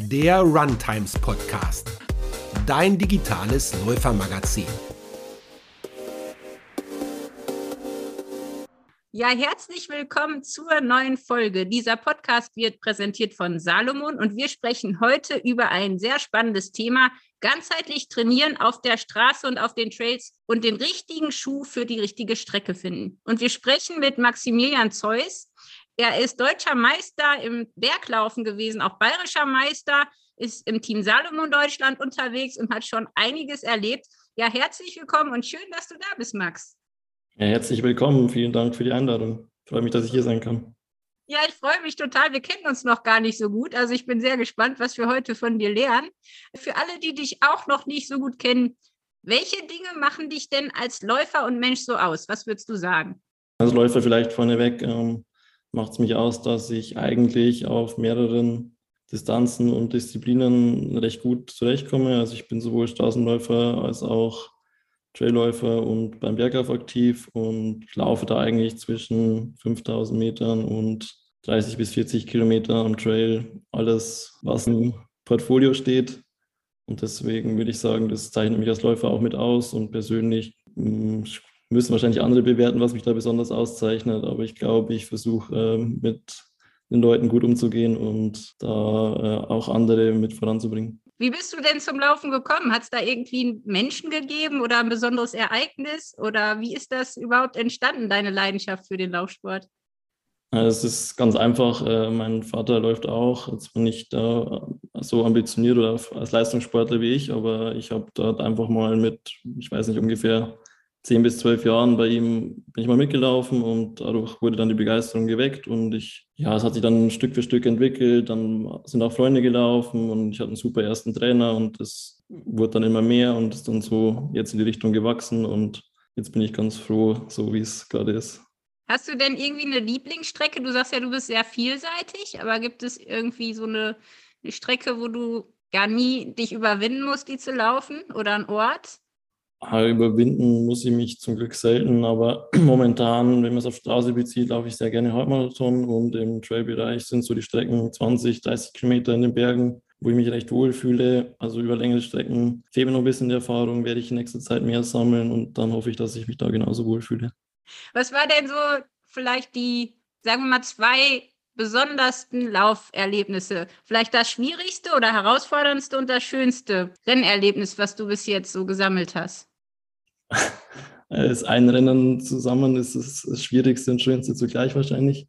der Runtimes Podcast, dein digitales Läufermagazin. Ja, herzlich willkommen zur neuen Folge. Dieser Podcast wird präsentiert von Salomon und wir sprechen heute über ein sehr spannendes Thema, ganzheitlich trainieren auf der Straße und auf den Trails und den richtigen Schuh für die richtige Strecke finden. Und wir sprechen mit Maximilian Zeus. Er ist deutscher Meister im Berglaufen gewesen, auch bayerischer Meister, ist im Team Salomon Deutschland unterwegs und hat schon einiges erlebt. Ja, herzlich willkommen und schön, dass du da bist, Max. Ja, herzlich willkommen. Vielen Dank für die Einladung. Ich freue mich, dass ich hier sein kann. Ja, ich freue mich total. Wir kennen uns noch gar nicht so gut. Also ich bin sehr gespannt, was wir heute von dir lernen. Für alle, die dich auch noch nicht so gut kennen, welche Dinge machen dich denn als Läufer und Mensch so aus? Was würdest du sagen? Als Läufer vielleicht vorneweg ähm, macht es mich aus, dass ich eigentlich auf mehreren Distanzen und Disziplinen recht gut zurechtkomme. Also ich bin sowohl Straßenläufer als auch Trailläufer und beim Berglauf aktiv und laufe da eigentlich zwischen 5000 Metern und 30 bis 40 Kilometer am Trail. Alles, was im Portfolio steht. Und deswegen würde ich sagen, das zeichnet mich als Läufer auch mit aus. Und persönlich hm, müssen wahrscheinlich andere bewerten, was mich da besonders auszeichnet. Aber ich glaube, ich versuche äh, mit den Leuten gut umzugehen und da äh, auch andere mit voranzubringen. Wie bist du denn zum Laufen gekommen? Hat es da irgendwie einen Menschen gegeben oder ein besonderes Ereignis? Oder wie ist das überhaupt entstanden, deine Leidenschaft für den Laufsport? Es ist ganz einfach. Äh, mein Vater läuft auch. Jetzt bin ich da so ambitioniert oder als Leistungssportler wie ich, aber ich habe dort einfach mal mit, ich weiß nicht, ungefähr zehn bis zwölf Jahren bei ihm bin ich mal mitgelaufen und dadurch wurde dann die Begeisterung geweckt und ich, ja, es hat sich dann Stück für Stück entwickelt, dann sind auch Freunde gelaufen und ich hatte einen super ersten Trainer und es wurde dann immer mehr und ist dann so jetzt in die Richtung gewachsen und jetzt bin ich ganz froh, so wie es gerade ist. Hast du denn irgendwie eine Lieblingsstrecke? Du sagst ja, du bist sehr vielseitig, aber gibt es irgendwie so eine, eine Strecke, wo du gar nie dich überwinden musst, die zu laufen oder ein Ort? Überwinden muss ich mich zum Glück selten, aber momentan, wenn man es auf Straße bezieht, laufe ich sehr gerne Halbmarathon und im Trailbereich sind so die Strecken 20, 30 Kilometer in den Bergen, wo ich mich recht wohl fühle. Also über längere Strecken fehlt noch ein bisschen die Erfahrung, werde ich in nächster Zeit mehr sammeln und dann hoffe ich, dass ich mich da genauso wohl fühle. Was war denn so vielleicht die, sagen wir mal, zwei besondersten Lauferlebnisse? Vielleicht das schwierigste oder herausforderndste und das schönste Rennerlebnis, was du bis jetzt so gesammelt hast? Das Einrennen zusammen ist das Schwierigste und Schönste zugleich wahrscheinlich.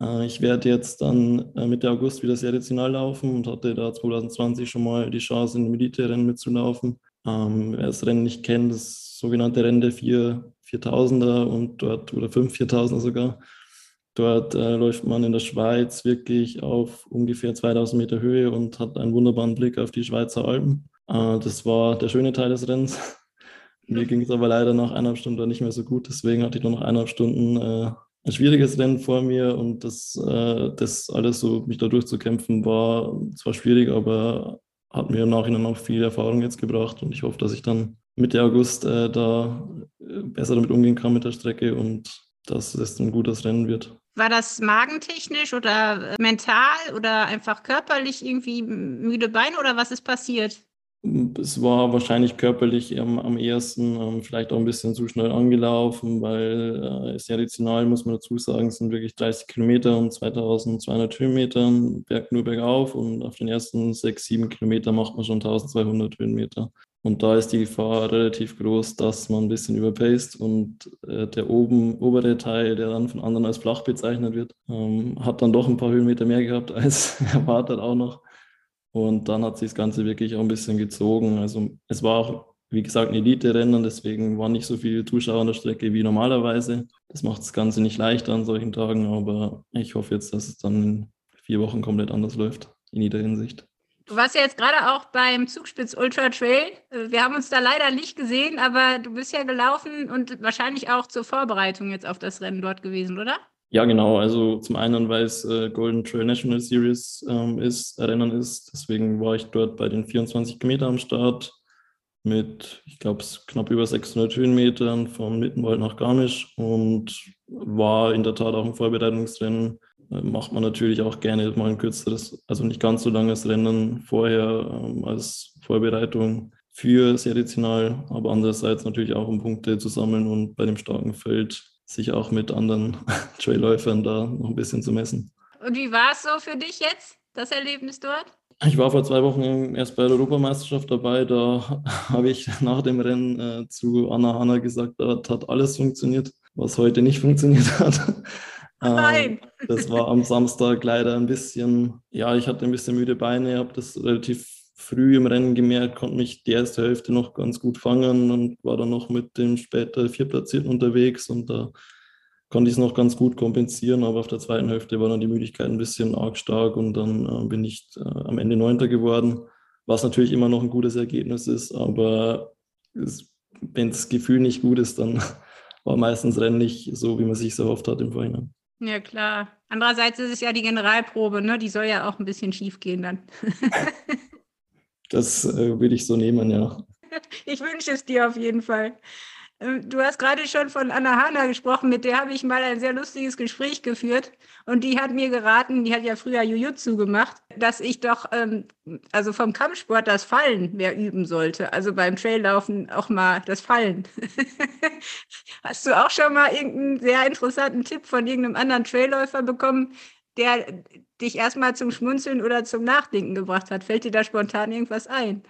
Äh, ich werde jetzt dann äh, Mitte August wieder seriational laufen und hatte da 2020 schon mal die Chance, in dem Elite-Rennen mitzulaufen. Ähm, wer das Rennen nicht kennt, das sogenannte Rennen der 4, 4000er und dort, oder 5 4000er sogar. Dort äh, läuft man in der Schweiz wirklich auf ungefähr 2000 Meter Höhe und hat einen wunderbaren Blick auf die Schweizer Alpen. Das war der schöne Teil des Rennens. Mir ging es aber leider nach eineinhalb Stunden nicht mehr so gut. Deswegen hatte ich nur noch eineinhalb Stunden äh, ein schwieriges Rennen vor mir und das, äh, das alles so, mich da durchzukämpfen, war zwar schwierig, aber hat mir im Nachhinein auch viel Erfahrung jetzt gebracht und ich hoffe, dass ich dann Mitte August äh, da äh, besser damit umgehen kann mit der Strecke und dass es ein gutes Rennen wird. War das magentechnisch oder äh, mental oder einfach körperlich irgendwie müde Beine oder was ist passiert? Es war wahrscheinlich körperlich am, am ehesten, ähm, vielleicht auch ein bisschen zu schnell angelaufen, weil äh, seriational, muss man dazu sagen, sind wirklich 30 Kilometer und 2200 Höhenmeter, Berg nur bergauf und auf den ersten 6, 7 Kilometer macht man schon 1200 Höhenmeter. Und da ist die Gefahr relativ groß, dass man ein bisschen überpaced und äh, der oben, obere Teil, der dann von anderen als flach bezeichnet wird, ähm, hat dann doch ein paar Höhenmeter mehr gehabt als erwartet auch noch. Und dann hat sich das Ganze wirklich auch ein bisschen gezogen. Also es war auch, wie gesagt, ein Elite-Rennen, deswegen waren nicht so viele Zuschauer an der Strecke wie normalerweise. Das macht das Ganze nicht leichter an solchen Tagen, aber ich hoffe jetzt, dass es dann in vier Wochen komplett anders läuft, in jeder Hinsicht. Du warst ja jetzt gerade auch beim Zugspitz Ultra Trail. Wir haben uns da leider nicht gesehen, aber du bist ja gelaufen und wahrscheinlich auch zur Vorbereitung jetzt auf das Rennen dort gewesen, oder? Ja, genau. Also zum einen, weil es äh, Golden Trail National Series ähm, ist, Rennen ist. Deswegen war ich dort bei den 24 Kilometern am Start mit, ich glaube, knapp über 600 Höhenmetern von Mittenwald nach Garmisch und war in der Tat auch im Vorbereitungsrennen äh, macht man natürlich auch gerne mal ein kürzeres, also nicht ganz so langes Rennen vorher ähm, als Vorbereitung für Serizinal, aber andererseits natürlich auch um Punkte zu sammeln und bei dem starken Feld sich auch mit anderen Trailläufern da noch ein bisschen zu messen. Und wie war es so für dich jetzt, das Erlebnis dort? Ich war vor zwei Wochen erst bei der Europameisterschaft dabei. Da habe ich nach dem Rennen äh, zu Anna Hanna gesagt, da hat alles funktioniert, was heute nicht funktioniert hat. Nein. Ähm, das war am Samstag leider ein bisschen, ja, ich hatte ein bisschen müde Beine, habe das relativ früh im Rennen gemerkt, konnte mich die erste Hälfte noch ganz gut fangen und war dann noch mit dem später Vierplatzierten unterwegs und da konnte ich es noch ganz gut kompensieren, aber auf der zweiten Hälfte war dann die Müdigkeit ein bisschen arg stark und dann äh, bin ich äh, am Ende Neunter geworden, was natürlich immer noch ein gutes Ergebnis ist, aber wenn das Gefühl nicht gut ist, dann war meistens Rennen nicht so, wie man sich erhofft hat im Vorhinein. Ja, klar. Andererseits ist es ja die Generalprobe, ne? Die soll ja auch ein bisschen schief gehen dann. das äh, würde ich so nehmen, ja. Ich wünsche es dir auf jeden Fall. Ähm, du hast gerade schon von Anna Hanna gesprochen, mit der habe ich mal ein sehr lustiges Gespräch geführt. Und die hat mir geraten, die hat ja früher Jujutsu gemacht, dass ich doch, ähm, also vom Kampfsport das Fallen mehr üben sollte. Also beim Traillaufen auch mal das Fallen. hast du auch schon mal irgendeinen sehr interessanten Tipp von irgendeinem anderen Trailläufer bekommen, der dich erstmal zum Schmunzeln oder zum Nachdenken gebracht hat? Fällt dir da spontan irgendwas ein?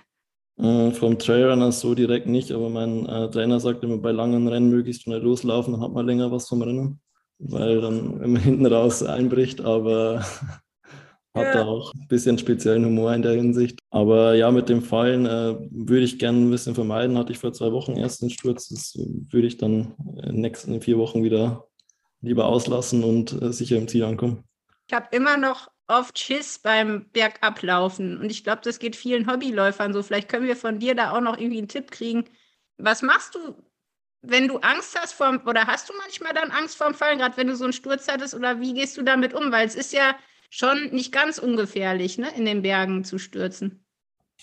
Äh, vom Trailrunner so direkt nicht, aber mein äh, Trainer sagt immer, bei langen Rennen möglichst schnell loslaufen, dann hat man länger was vom Rennen, weil dann immer hinten raus einbricht, aber hat da auch ein bisschen speziellen Humor in der Hinsicht. Aber ja, mit dem Fallen äh, würde ich gerne ein bisschen vermeiden. Hatte ich vor zwei Wochen erst den Sturz. Das würde ich dann in den nächsten vier Wochen wieder lieber auslassen und äh, sicher im Ziel ankommen. Ich habe immer noch oft Schiss beim Bergablaufen. Und ich glaube, das geht vielen Hobbyläufern so. Vielleicht können wir von dir da auch noch irgendwie einen Tipp kriegen. Was machst du, wenn du Angst hast vorm, oder hast du manchmal dann Angst vorm Fallen, gerade wenn du so einen Sturz hattest, oder wie gehst du damit um? Weil es ist ja schon nicht ganz ungefährlich, ne, in den Bergen zu stürzen.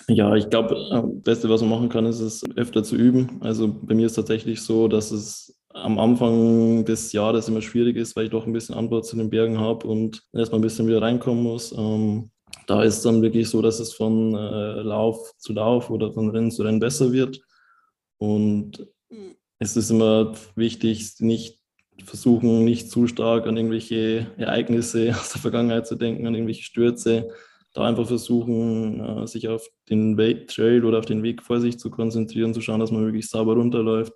Ja, ich glaube, das Beste, was man machen kann, ist es öfter zu üben. Also bei mir ist tatsächlich so, dass es am Anfang des Jahres immer schwierig ist, weil ich doch ein bisschen Anbau zu den Bergen habe und erstmal ein bisschen wieder reinkommen muss. Ähm, da ist dann wirklich so, dass es von äh, Lauf zu Lauf oder von Rennen zu Rennen besser wird. Und es ist immer wichtig, nicht versuchen, nicht zu stark an irgendwelche Ereignisse aus der Vergangenheit zu denken, an irgendwelche Stürze, da einfach versuchen, äh, sich auf den Trail oder auf den Weg vor sich zu konzentrieren, zu schauen, dass man wirklich sauber runterläuft.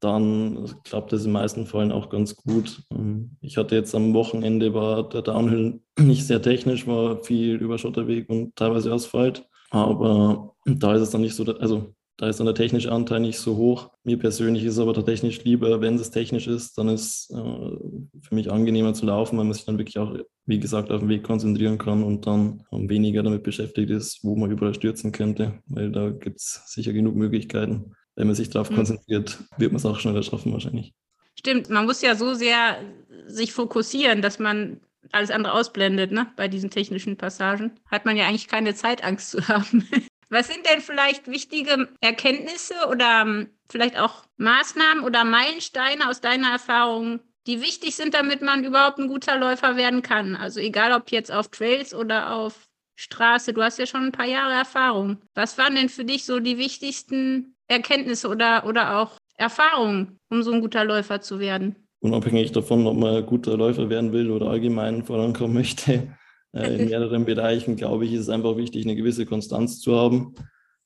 Dann klappt das in den meisten Fällen auch ganz gut. Ähm, ich hatte jetzt am Wochenende, war der Downhill nicht sehr technisch, war viel über Schotterweg und teilweise Asphalt. Aber da ist es dann nicht so, also da ist dann der technische Anteil nicht so hoch. Mir persönlich ist aber tatsächlich lieber, wenn es technisch ist, dann ist äh, für mich angenehmer zu laufen, weil man sich dann wirklich auch, wie gesagt, auf den Weg konzentrieren kann und dann weniger damit beschäftigt ist, wo man überall stürzen könnte, weil da gibt es sicher genug Möglichkeiten. Wenn man sich darauf mhm. konzentriert, wird man es auch schneller schaffen wahrscheinlich. Stimmt, man muss ja so sehr sich fokussieren, dass man alles andere ausblendet, ne? Bei diesen technischen Passagen hat man ja eigentlich keine Zeitangst zu haben. Was sind denn vielleicht wichtige Erkenntnisse oder ähm, vielleicht auch Maßnahmen oder Meilensteine aus deiner Erfahrung, die wichtig sind, damit man überhaupt ein guter Läufer werden kann? Also egal ob jetzt auf Trails oder auf Straße, du hast ja schon ein paar Jahre Erfahrung. Was waren denn für dich so die wichtigsten Erkenntnisse oder, oder auch Erfahrungen, um so ein guter Läufer zu werden? Unabhängig davon, ob man ein guter Läufer werden will oder allgemein vorankommen möchte, äh, in mehreren Bereichen, glaube ich, ist es einfach wichtig, eine gewisse Konstanz zu haben.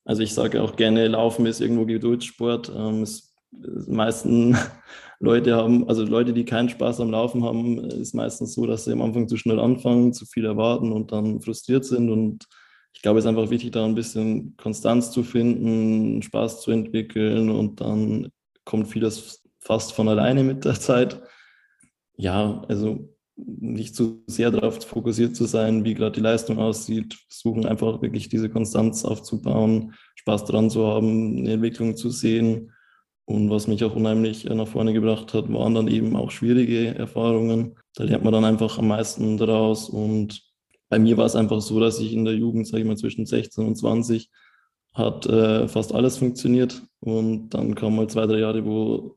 Also ich sage auch gerne, Laufen ist irgendwo Geduldssport. Ähm, es, die meisten Leute haben, also Leute, die keinen Spaß am Laufen haben, ist meistens so, dass sie am Anfang zu schnell anfangen, zu viel erwarten und dann frustriert sind. Und glaube, es ist einfach wichtig, da ein bisschen Konstanz zu finden, Spaß zu entwickeln und dann kommt vieles fast von alleine mit der Zeit. Ja, also nicht zu sehr darauf fokussiert zu sein, wie gerade die Leistung aussieht, versuchen einfach wirklich diese Konstanz aufzubauen, Spaß dran zu haben, eine Entwicklung zu sehen. Und was mich auch unheimlich nach vorne gebracht hat, waren dann eben auch schwierige Erfahrungen. Da lernt man dann einfach am meisten daraus. Und bei mir war es einfach so, dass ich in der Jugend, sage ich mal, zwischen 16 und 20 hat äh, fast alles funktioniert. Und dann kamen mal zwei, drei Jahre, wo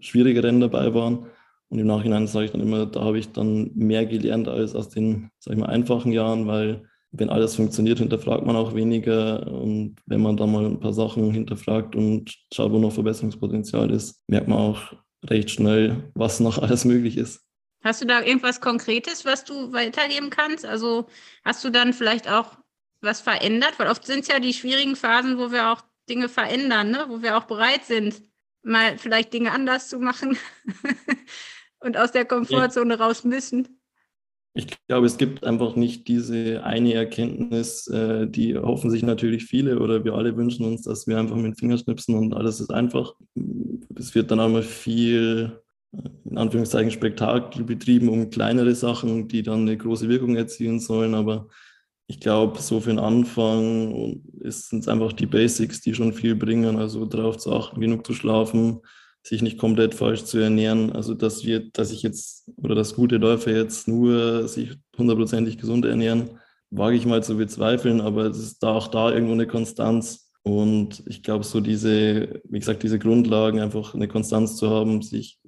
schwierige Rennen dabei waren Und im Nachhinein sage ich dann immer, da habe ich dann mehr gelernt als aus den, sag ich mal, einfachen Jahren, weil wenn alles funktioniert, hinterfragt man auch weniger. Und wenn man da mal ein paar Sachen hinterfragt und schaut, wo noch Verbesserungspotenzial ist, merkt man auch recht schnell, was noch alles möglich ist. Hast du da irgendwas Konkretes, was du weitergeben kannst? Also hast du dann vielleicht auch was verändert? Weil oft sind es ja die schwierigen Phasen, wo wir auch Dinge verändern, ne? wo wir auch bereit sind, mal vielleicht Dinge anders zu machen und aus der Komfortzone ja. raus müssen. Ich glaube, es gibt einfach nicht diese eine Erkenntnis, äh, die hoffen sich natürlich viele oder wir alle wünschen uns, dass wir einfach mit den Fingerschnipsen und alles ist einfach. Es wird dann einmal viel, äh, in Anführungszeichen, Spektakel betrieben um kleinere Sachen, die dann eine große Wirkung erzielen sollen. Aber ich glaube, so für den Anfang sind es einfach die Basics, die schon viel bringen. Also darauf zu achten, genug zu schlafen, sich nicht komplett falsch zu ernähren. Also dass wir, dass ich jetzt oder dass gute Läufer jetzt nur sich hundertprozentig gesund ernähren, wage ich mal zu bezweifeln, aber es ist da auch da irgendwo eine Konstanz. Und ich glaube, so diese, wie gesagt, diese Grundlagen, einfach eine Konstanz zu haben, sich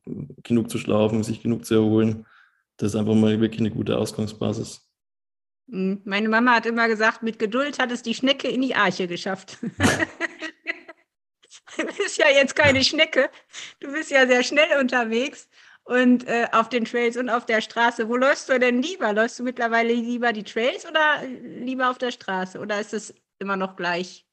genug zu schlafen, sich genug zu erholen, das ist einfach mal wirklich eine gute Ausgangsbasis. Hm, meine Mama hat immer gesagt, mit Geduld hat es die Schnecke in die Arche geschafft. du bist ja jetzt keine Schnecke. Du bist ja sehr schnell unterwegs und äh, auf den Trails und auf der Straße. Wo läufst du denn lieber? Läufst du mittlerweile lieber die Trails oder lieber auf der Straße? Oder ist es immer noch gleich?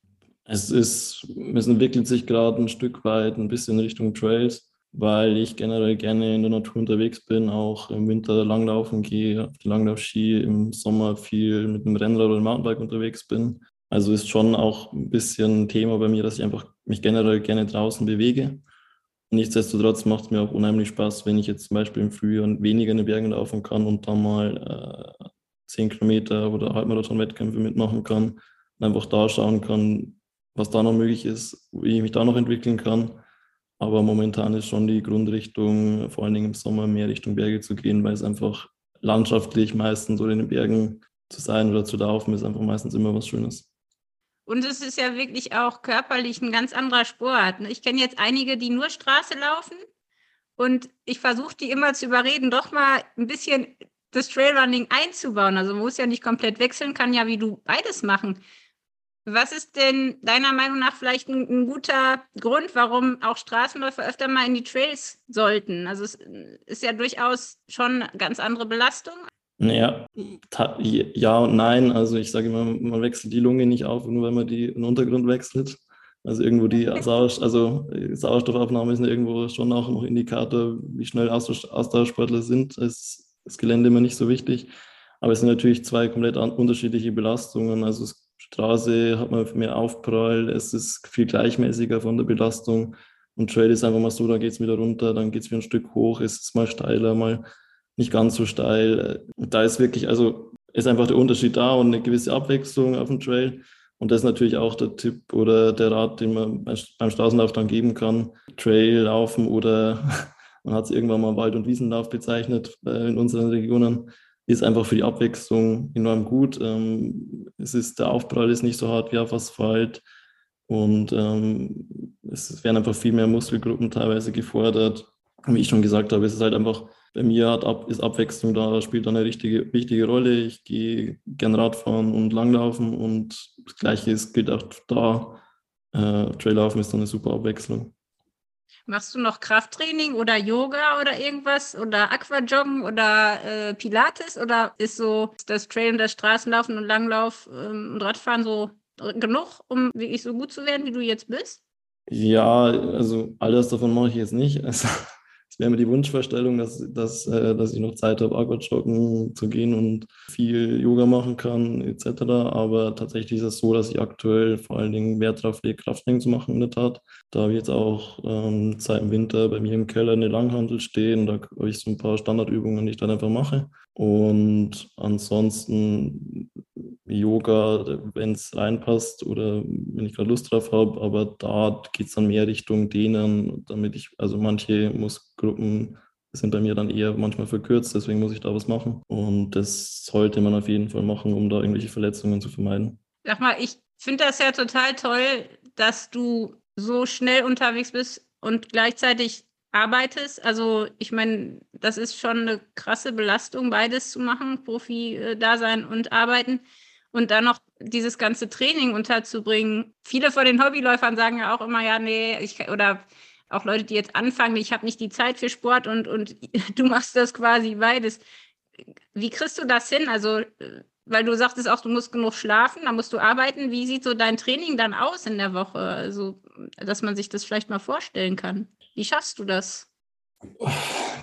Es ist, es entwickelt sich gerade ein Stück weit ein bisschen Richtung Trails, weil ich generell gerne in der Natur unterwegs bin, auch im Winter langlaufen gehe, auf die Langlaufski, im Sommer viel mit dem Rennrad oder dem Mountainbike unterwegs bin. Also ist schon auch ein bisschen Thema bei mir, dass ich einfach mich generell gerne draußen bewege. Nichtsdestotrotz macht es mir auch unheimlich Spaß, wenn ich jetzt zum Beispiel im Frühjahr weniger in den Bergen laufen kann und dann mal äh, 10 Kilometer oder Halbmarathon-Wettkämpfe mitmachen kann und einfach da schauen kann, was da noch möglich ist, wie ich mich da noch entwickeln kann. Aber momentan ist schon die Grundrichtung, vor allen Dingen im Sommer, mehr Richtung Berge zu gehen, weil es einfach landschaftlich meistens oder in den Bergen zu sein oder zu laufen, ist einfach meistens immer was Schönes. Und es ist ja wirklich auch körperlich ein ganz anderer Sport. Ne? Ich kenne jetzt einige, die nur Straße laufen und ich versuche die immer zu überreden, doch mal ein bisschen das Trailrunning einzubauen. Also man muss ja nicht komplett wechseln, kann ja wie du beides machen. Was ist denn deiner Meinung nach vielleicht ein, ein, guter Grund, warum auch Straßenläufer öfter mal in die Trails sollten? Also es ist ja durchaus schon eine ganz andere Belastung. Naja, ja und nein. Also ich sage immer, man wechselt die Lunge nicht auf, nur wenn man die, den Untergrund wechselt. Also irgendwo die Sauerstoff, also Sauerstoffaufnahme ist irgendwo schon auch noch Indikator, wie schnell Ausdauersportler sind. Es ist das Gelände immer nicht so wichtig. Aber es sind natürlich zwei komplett unterschiedliche Belastungen. Also Straße hat man mehr Aufprall, es ist viel gleichmäßiger von der Belastung. Und Trail ist einfach mal so, da geht es wieder runter, dann geht es wieder ein Stück hoch, es ist mal steiler, mal nicht ganz so steil. Da ist wirklich, also ist einfach der Unterschied da und eine gewisse Abwechslung auf dem Trail. Und das ist natürlich auch der Tipp oder der Rat, den man beim Straßenlauf dann geben kann. Trail laufen oder man hat es irgendwann mal Wald- und Wiesenlauf bezeichnet äh, in unseren Regionen, ist einfach für die Abwechslung enorm gut. Ähm, es ist, der Aufprall ist nicht so hart wie auf Asphalt und ähm, es werden einfach viel mehr Muskelgruppen teilweise gefordert. Wie ich schon gesagt habe, es ist halt einfach bei mir hat ist Abwechslung da, spielt eine richtige, wichtige Rolle. Ich gehe gern Radfahren und Langlaufen und das Gleiche ist, gilt auch da. Äh, Traillaufen ist dann eine super Abwechslung. Machst du noch Krafttraining oder Yoga oder irgendwas oder Aquajoggen oder äh, Pilates oder ist so das Trail und das Straßenlaufen und Langlauf ähm, und Radfahren so genug, um wirklich so gut zu werden, wie du jetzt bist? Ja, also alles davon mache ich jetzt nicht. Also, es wäre mir die Wunschvorstellung, dass, dass, äh, dass ich noch Zeit habe, Aquajoggen zu gehen und viel Yoga machen kann, etc. Aber tatsächlich ist es so, dass ich aktuell vor allen Dingen Wert darauf lege, Krafttraining zu machen, in der Tat. Da habe ich jetzt auch ähm, seit dem Winter bei mir im Keller eine Langhandel stehen. Da habe ich so ein paar Standardübungen, die ich dann einfach mache. Und ansonsten Yoga, wenn es reinpasst oder wenn ich gerade Lust drauf habe, aber da geht es dann mehr Richtung Dehnen, damit ich, also manche Muskelgruppen sind bei mir dann eher manchmal verkürzt, deswegen muss ich da was machen. Und das sollte man auf jeden Fall machen, um da irgendwelche Verletzungen zu vermeiden. Sag mal, ich finde das ja total toll, dass du so schnell unterwegs bist und gleichzeitig arbeitest. Also ich meine, das ist schon eine krasse Belastung, beides zu machen, Profi-Dasein und Arbeiten. Und dann noch dieses ganze Training unterzubringen. Viele von den Hobbyläufern sagen ja auch immer, ja, nee, ich, oder auch Leute, die jetzt anfangen, ich habe nicht die Zeit für Sport und, und du machst das quasi beides. Wie kriegst du das hin? Also, weil du sagtest auch, du musst genug schlafen, dann musst du arbeiten. Wie sieht so dein Training dann aus in der Woche? Also, dass man sich das vielleicht mal vorstellen kann. Wie schaffst du das?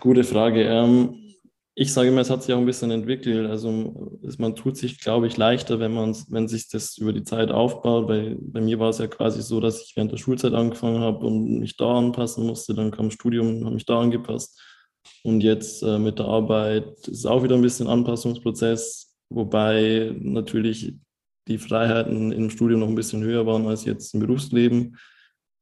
Gute Frage. Ähm, ich sage immer, es hat sich auch ein bisschen entwickelt. Also man tut sich, glaube ich, leichter, wenn man, wenn sich das über die Zeit aufbaut. Weil bei mir war es ja quasi so, dass ich während der Schulzeit angefangen habe und mich da anpassen musste. Dann kam Studium und habe mich da angepasst. Und jetzt äh, mit der Arbeit ist auch wieder ein bisschen Anpassungsprozess, wobei natürlich die Freiheiten im Studium noch ein bisschen höher waren als jetzt im Berufsleben.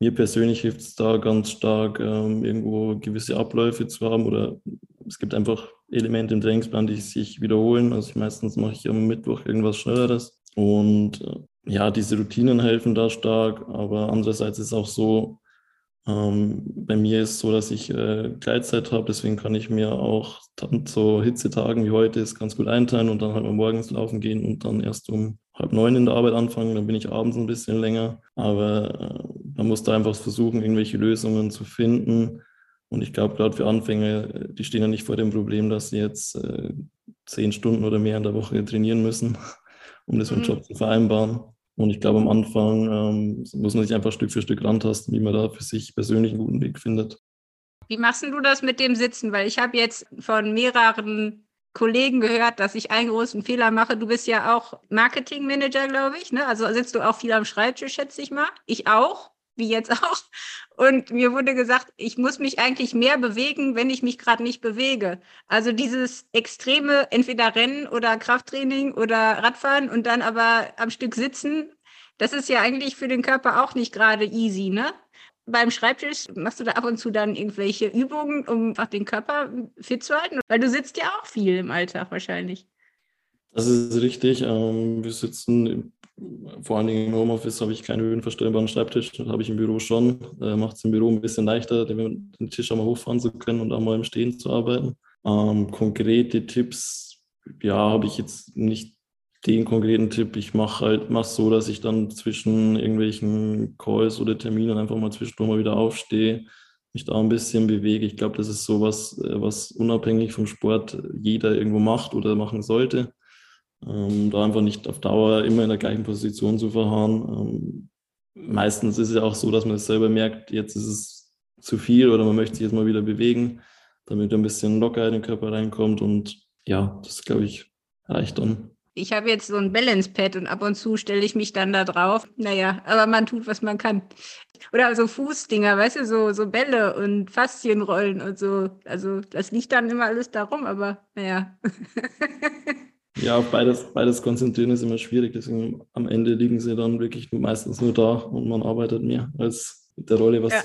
Mir persönlich hilft es da ganz stark, ähm, irgendwo gewisse Abläufe zu haben oder es gibt einfach Elemente im Trainingsplan, die sich wiederholen. Also meistens mache ich am Mittwoch irgendwas Schnelleres. Und äh, ja, diese Routinen helfen da stark, aber andererseits ist es auch so, ähm, bei mir ist es so, dass ich äh, Gleitzeit habe, deswegen kann ich mir auch so Hitzetagen wie heute ist ganz gut einteilen und dann halt mal morgens laufen gehen und dann erst um halb neun in der Arbeit anfangen, dann bin ich abends ein bisschen länger. Aber äh, man muss da einfach versuchen, irgendwelche Lösungen zu finden, und ich glaube, gerade für Anfänger, äh, die stehen ja nicht vor dem Problem, dass sie jetzt äh, zehn Stunden oder mehr in der Woche trainieren müssen, um das mit dem mhm. Job zu vereinbaren. Und ich glaube, am Anfang ähm, muss man sich einfach Stück für Stück rantasten, wie man da für sich persönlich einen guten Weg findet. Wie machst du das mit dem Sitzen? Weil ich habe jetzt von mehreren Kollegen gehört, dass ich einen großen Fehler mache. Du bist ja auch Marketingmanager, glaube ich. Ne? Also sitzt du auch viel am Schreibtisch, schätze ich mal. Ich auch wie jetzt auch. Und mir wurde gesagt, ich muss mich eigentlich mehr bewegen, wenn ich mich gerade nicht bewege. Also dieses extreme, entweder Rennen oder Krafttraining oder Radfahren und dann aber am Stück sitzen, das ist ja eigentlich für den Körper auch nicht gerade easy, ne? Beim Schreibtisch machst du da ab und zu dann irgendwelche Übungen, um den Körper fit zu halten? Weil du sitzt ja auch viel im Alltag wahrscheinlich. Das ist richtig. Ähm, wir sitzen vor allen Dingen im Homeoffice habe ich keinen höhenverstellbaren Schreibtisch, das habe ich im Büro schon. Äh, Macht es im Büro ein bisschen leichter, den Tisch auch mal hochfahren zu können und auch mal im Stehen zu arbeiten. Ähm, konkrete Tipps, ja, habe ich jetzt nicht den konkreten Tipp. Ich mache halt mach so, dass ich dann zwischen irgendwelchen Calls oder Terminen einfach mal zwischendurch mal wieder aufstehe, mich da ein bisschen bewege. Ich glaube, das ist sowas, äh, was unabhängig vom Sport jeder irgendwo macht oder machen sollte. Ähm, da einfach nicht auf Dauer immer in der gleichen Position zu verharren. Ähm, meistens ist es ja auch so, dass man es selber merkt, jetzt ist es zu viel oder man möchte sich jetzt mal wieder bewegen, damit ein bisschen locker in den Körper reinkommt. Und ja, das glaube ich reicht dann. Ich habe jetzt so ein Balance-Pad und ab und zu stelle ich mich dann da drauf. Naja, aber man tut, was man kann. Oder so Fußdinger, weißt du, so, so Bälle und Faszienrollen und so. Also das liegt dann immer alles darum, aber naja. Ja, auf beides, beides konzentrieren ist immer schwierig. Deswegen am Ende liegen sie dann wirklich meistens nur da und man arbeitet mehr als mit der Rolle was ja,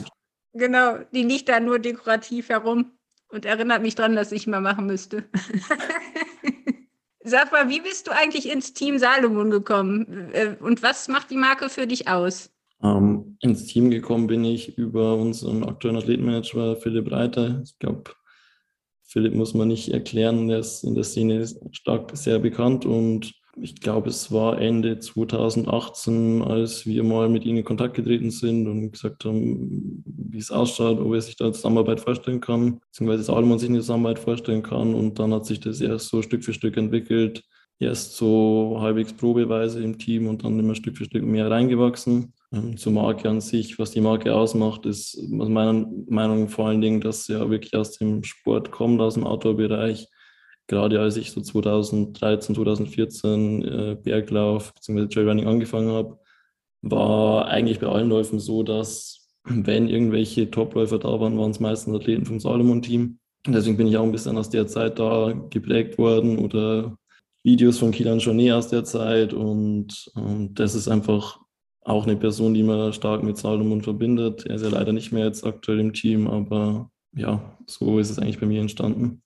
Genau, die liegt da nur dekorativ herum und erinnert mich dran, dass ich mal machen müsste. Sag mal, wie bist du eigentlich ins Team Salomon gekommen äh, und was macht die Marke für dich aus? Ähm, ins Team gekommen bin ich über unseren aktuellen Athletenmanager Philipp Reiter. Ich glaube, Philipp muss man nicht erklären, der ist in der Szene stark sehr bekannt und ich glaube, es war Ende 2018, als wir mal mit ihm in Kontakt getreten sind und gesagt haben, wie es ausschaut, ob er sich da Zusammenarbeit vorstellen kann, beziehungsweise Salomon sich eine Zusammenarbeit vorstellen kann. Und dann hat sich das erst so Stück für Stück entwickelt. Erst so halbwegs probeweise im Team und dann immer Stück für Stück mehr reingewachsen. Ähm, zur Marke an sich, was die Marke ausmacht, ist aus meiner Meinung vor allen Dingen, dass sie ja wirklich aus dem Sport kommt, aus dem Outdoor-Bereich. Gerade als ich so 2013, 2014 äh, Berglauf bzw. Trailrunning angefangen habe, war eigentlich bei allen Läufen so, dass wenn irgendwelche Topläufer da waren, waren es meistens Athleten vom Salomon-Team. Deswegen bin ich auch ein bisschen aus der Zeit da geprägt worden oder Videos von Kilian Jornet aus der Zeit und, und das ist einfach auch eine Person, die man stark mit Salomon verbindet. Er ist ja leider nicht mehr jetzt aktuell im Team, aber ja, so ist es eigentlich bei mir entstanden.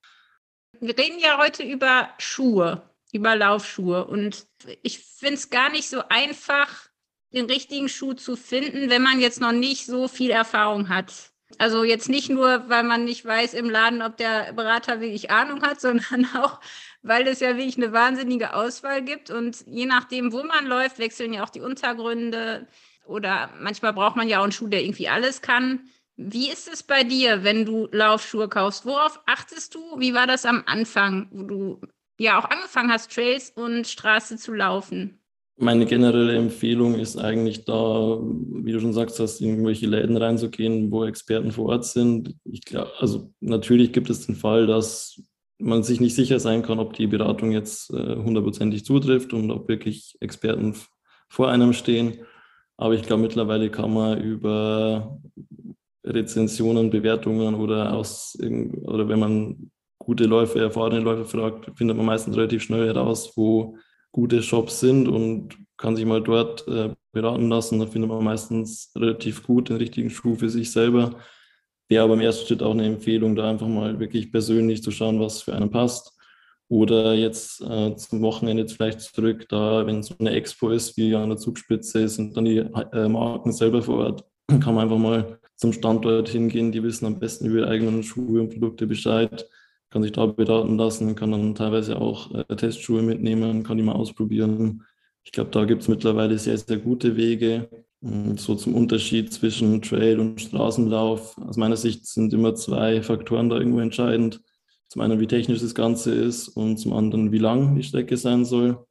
Wir reden ja heute über Schuhe, über Laufschuhe und ich finde es gar nicht so einfach, den richtigen Schuh zu finden, wenn man jetzt noch nicht so viel Erfahrung hat. Also jetzt nicht nur, weil man nicht weiß im Laden, ob der Berater wirklich Ahnung hat, sondern auch, weil es ja wirklich eine wahnsinnige Auswahl gibt. Und je nachdem, wo man läuft, wechseln ja auch die Untergründe. Oder manchmal braucht man ja auch einen Schuh, der irgendwie alles kann. Wie ist es bei dir, wenn du Laufschuhe kaufst? Worauf achtest du? Wie war das am Anfang, wo du ja auch angefangen hast, Trails und Straße zu laufen? Meine generelle Empfehlung ist eigentlich da, wie du schon sagst, dass in irgendwelche Läden reinzugehen, wo Experten vor Ort sind. Ich glaube, also natürlich gibt es den Fall, dass man sich nicht sicher sein kann, ob die Beratung jetzt äh, hundertprozentig zutrifft und ob wirklich Experten vor einem stehen. Aber ich glaube, mittlerweile kann man über Rezensionen, Bewertungen oder aus oder wenn man gute Läufer, erfahrene Läufer fragt, findet man meistens relativ schnell heraus, wo gute Shops sind und kann sich mal dort äh, beraten lassen. Da findet man meistens relativ gut den richtigen Schuh für sich selber. Wäre aber im ersten Schritt auch eine Empfehlung, da einfach mal wirklich persönlich zu schauen, was für einen passt. Oder jetzt äh, zum Wochenende vielleicht zurück, da, wenn so eine Expo ist, wie an der Zugspitze, sind dann die äh, Marken selber vor Ort. Kann man einfach mal zum Standort hingehen. Die wissen am besten über ihre eigenen Schuhe und Produkte Bescheid kann sich da beraten lassen, kann dann teilweise auch äh, Testschuhe mitnehmen, kann die mal ausprobieren. Ich glaube, da gibt es mittlerweile sehr, sehr gute Wege. So zum Unterschied zwischen Trail und Straßenlauf. Aus meiner Sicht sind immer zwei Faktoren da irgendwo entscheidend. Zum einen, wie technisch das Ganze ist und zum anderen, wie lang die Strecke sein soll.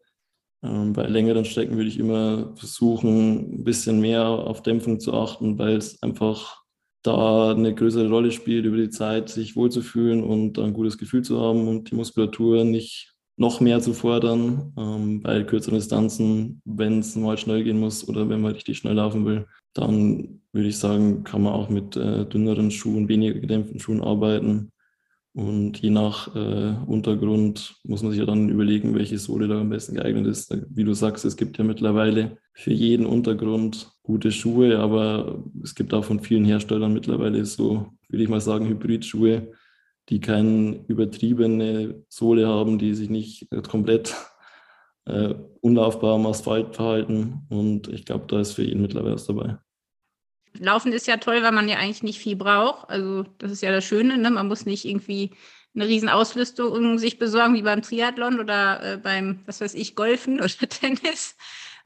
Ähm, bei längeren Strecken würde ich immer versuchen, ein bisschen mehr auf Dämpfung zu achten, weil es einfach da eine größere Rolle spielt, über die Zeit sich wohlzufühlen und ein gutes Gefühl zu haben und die Muskulatur nicht noch mehr zu fordern. Ähm, bei kürzeren Distanzen, wenn es mal schnell gehen muss oder wenn man richtig schnell laufen will, dann würde ich sagen, kann man auch mit äh, dünneren Schuhen, weniger gedämpften Schuhen arbeiten. Und je nach äh, Untergrund muss man sich ja dann überlegen, welche Sohle da am besten geeignet ist. Wie du sagst, es gibt ja mittlerweile für jeden Untergrund gute Schuhe, aber es gibt auch von vielen Herstellern mittlerweile so, würde ich mal sagen, Hybridschuhe, die keine übertriebene Sohle haben, die sich nicht komplett äh, unlaufbar am Asphalt verhalten. Und ich glaube, da ist für jeden mittlerweile was dabei. Laufen ist ja toll, weil man ja eigentlich nicht viel braucht. Also das ist ja das Schöne, ne? man muss nicht irgendwie eine riesen Ausrüstung sich besorgen wie beim Triathlon oder äh, beim, was weiß ich, Golfen oder Tennis.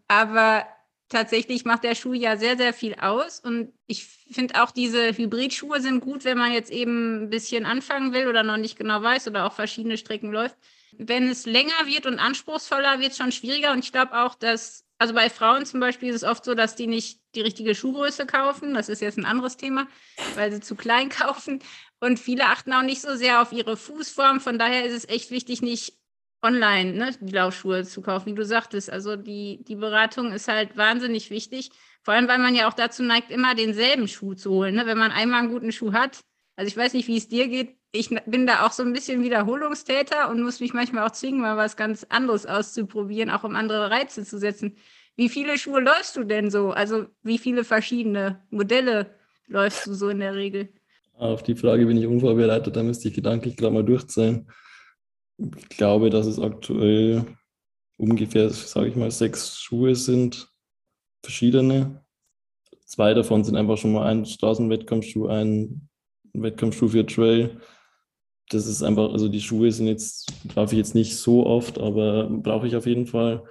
Aber tatsächlich macht der Schuh ja sehr, sehr viel aus. Und ich finde auch diese Hybridschuhe sind gut, wenn man jetzt eben ein bisschen anfangen will oder noch nicht genau weiß oder auch verschiedene Strecken läuft. Wenn es länger wird und anspruchsvoller, wird es schon schwieriger. Und ich glaube auch, dass also bei Frauen zum Beispiel ist es oft so, dass die nicht die richtige Schuhgröße kaufen. Das ist jetzt ein anderes Thema, weil sie zu klein kaufen. Und viele achten auch nicht so sehr auf ihre Fußform. Von daher ist es echt wichtig, nicht online ne, die Laufschuhe zu kaufen, wie du sagtest. Also die, die Beratung ist halt wahnsinnig wichtig. Vor allem, weil man ja auch dazu neigt, immer denselben Schuh zu holen. Ne? Wenn man einmal einen guten Schuh hat, also ich weiß nicht, wie es dir geht. Ich bin da auch so ein bisschen Wiederholungstäter und muss mich manchmal auch zwingen, mal was ganz anderes auszuprobieren, auch um andere Reize zu setzen. Wie viele Schuhe läufst du denn so? Also wie viele verschiedene Modelle läufst du so in der Regel? Auf die Frage bin ich unvorbereitet, da müsste ich gedanklich gerade mal durchzählen. Ich glaube, dass es aktuell ungefähr, sage ich mal, sechs Schuhe sind, verschiedene. Zwei davon sind einfach schon mal ein Straßenwettkampfschuh, ein Wettkampfschuh für Trail. Das ist einfach, also die Schuhe sind jetzt, laufe ich jetzt nicht so oft, aber brauche ich auf jeden Fall.